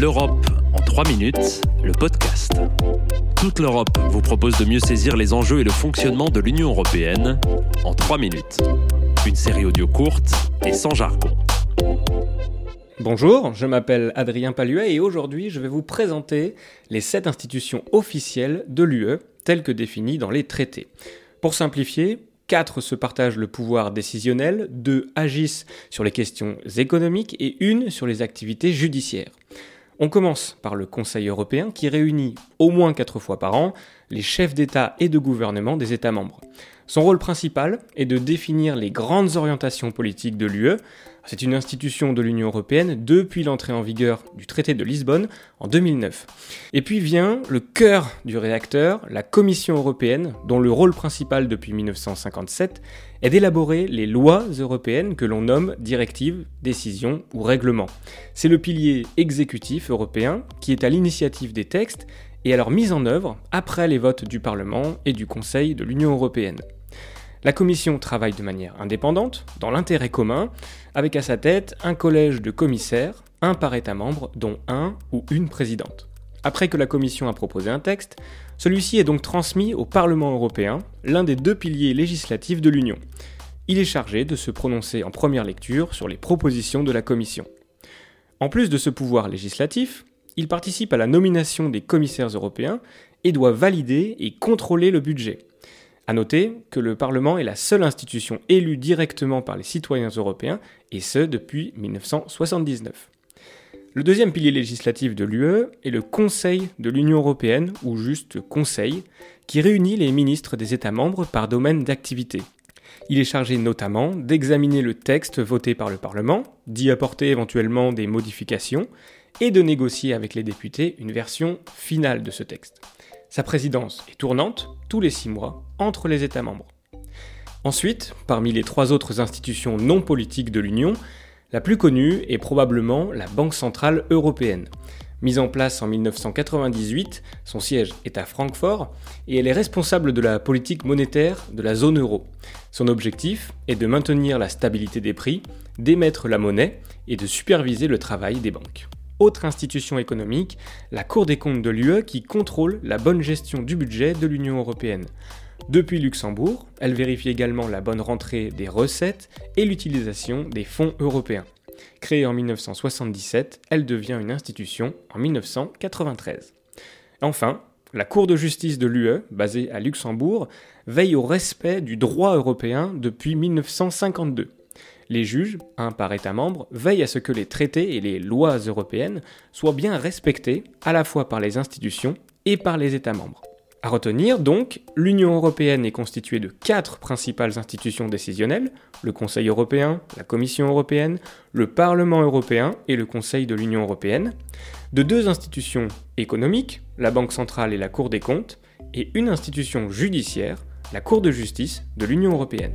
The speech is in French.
L'Europe en 3 minutes, le podcast. Toute l'Europe vous propose de mieux saisir les enjeux et le fonctionnement de l'Union européenne en 3 minutes. Une série audio courte et sans jargon. Bonjour, je m'appelle Adrien Paluet et aujourd'hui je vais vous présenter les 7 institutions officielles de l'UE telles que définies dans les traités. Pour simplifier, 4 se partagent le pouvoir décisionnel, 2 agissent sur les questions économiques et une sur les activités judiciaires. On commence par le Conseil européen qui réunit au moins 4 fois par an les chefs d'État et de gouvernement des États membres. Son rôle principal est de définir les grandes orientations politiques de l'UE. C'est une institution de l'Union européenne depuis l'entrée en vigueur du traité de Lisbonne en 2009. Et puis vient le cœur du réacteur, la Commission européenne, dont le rôle principal depuis 1957 est d'élaborer les lois européennes que l'on nomme directives, décisions ou règlements. C'est le pilier exécutif européen qui est à l'initiative des textes et à leur mise en œuvre après les votes du Parlement et du Conseil de l'Union européenne. La Commission travaille de manière indépendante, dans l'intérêt commun, avec à sa tête un collège de commissaires, un par État membre, dont un ou une présidente. Après que la Commission a proposé un texte, celui-ci est donc transmis au Parlement européen, l'un des deux piliers législatifs de l'Union. Il est chargé de se prononcer en première lecture sur les propositions de la Commission. En plus de ce pouvoir législatif, il participe à la nomination des commissaires européens et doit valider et contrôler le budget. A noter que le Parlement est la seule institution élue directement par les citoyens européens, et ce depuis 1979. Le deuxième pilier législatif de l'UE est le Conseil de l'Union européenne, ou juste Conseil, qui réunit les ministres des États membres par domaine d'activité. Il est chargé notamment d'examiner le texte voté par le Parlement, d'y apporter éventuellement des modifications, et de négocier avec les députés une version finale de ce texte. Sa présidence est tournante, tous les six mois, entre les États membres. Ensuite, parmi les trois autres institutions non politiques de l'Union, la plus connue est probablement la Banque Centrale Européenne. Mise en place en 1998, son siège est à Francfort et elle est responsable de la politique monétaire de la zone euro. Son objectif est de maintenir la stabilité des prix, d'émettre la monnaie et de superviser le travail des banques autre institution économique, la Cour des comptes de l'UE qui contrôle la bonne gestion du budget de l'Union européenne. Depuis Luxembourg, elle vérifie également la bonne rentrée des recettes et l'utilisation des fonds européens. Créée en 1977, elle devient une institution en 1993. Enfin, la Cour de justice de l'UE, basée à Luxembourg, veille au respect du droit européen depuis 1952. Les juges, un par État membre, veillent à ce que les traités et les lois européennes soient bien respectés à la fois par les institutions et par les États membres. À retenir donc, l'Union européenne est constituée de quatre principales institutions décisionnelles, le Conseil européen, la Commission européenne, le Parlement européen et le Conseil de l'Union européenne, de deux institutions économiques, la Banque centrale et la Cour des comptes, et une institution judiciaire, la Cour de justice de l'Union européenne.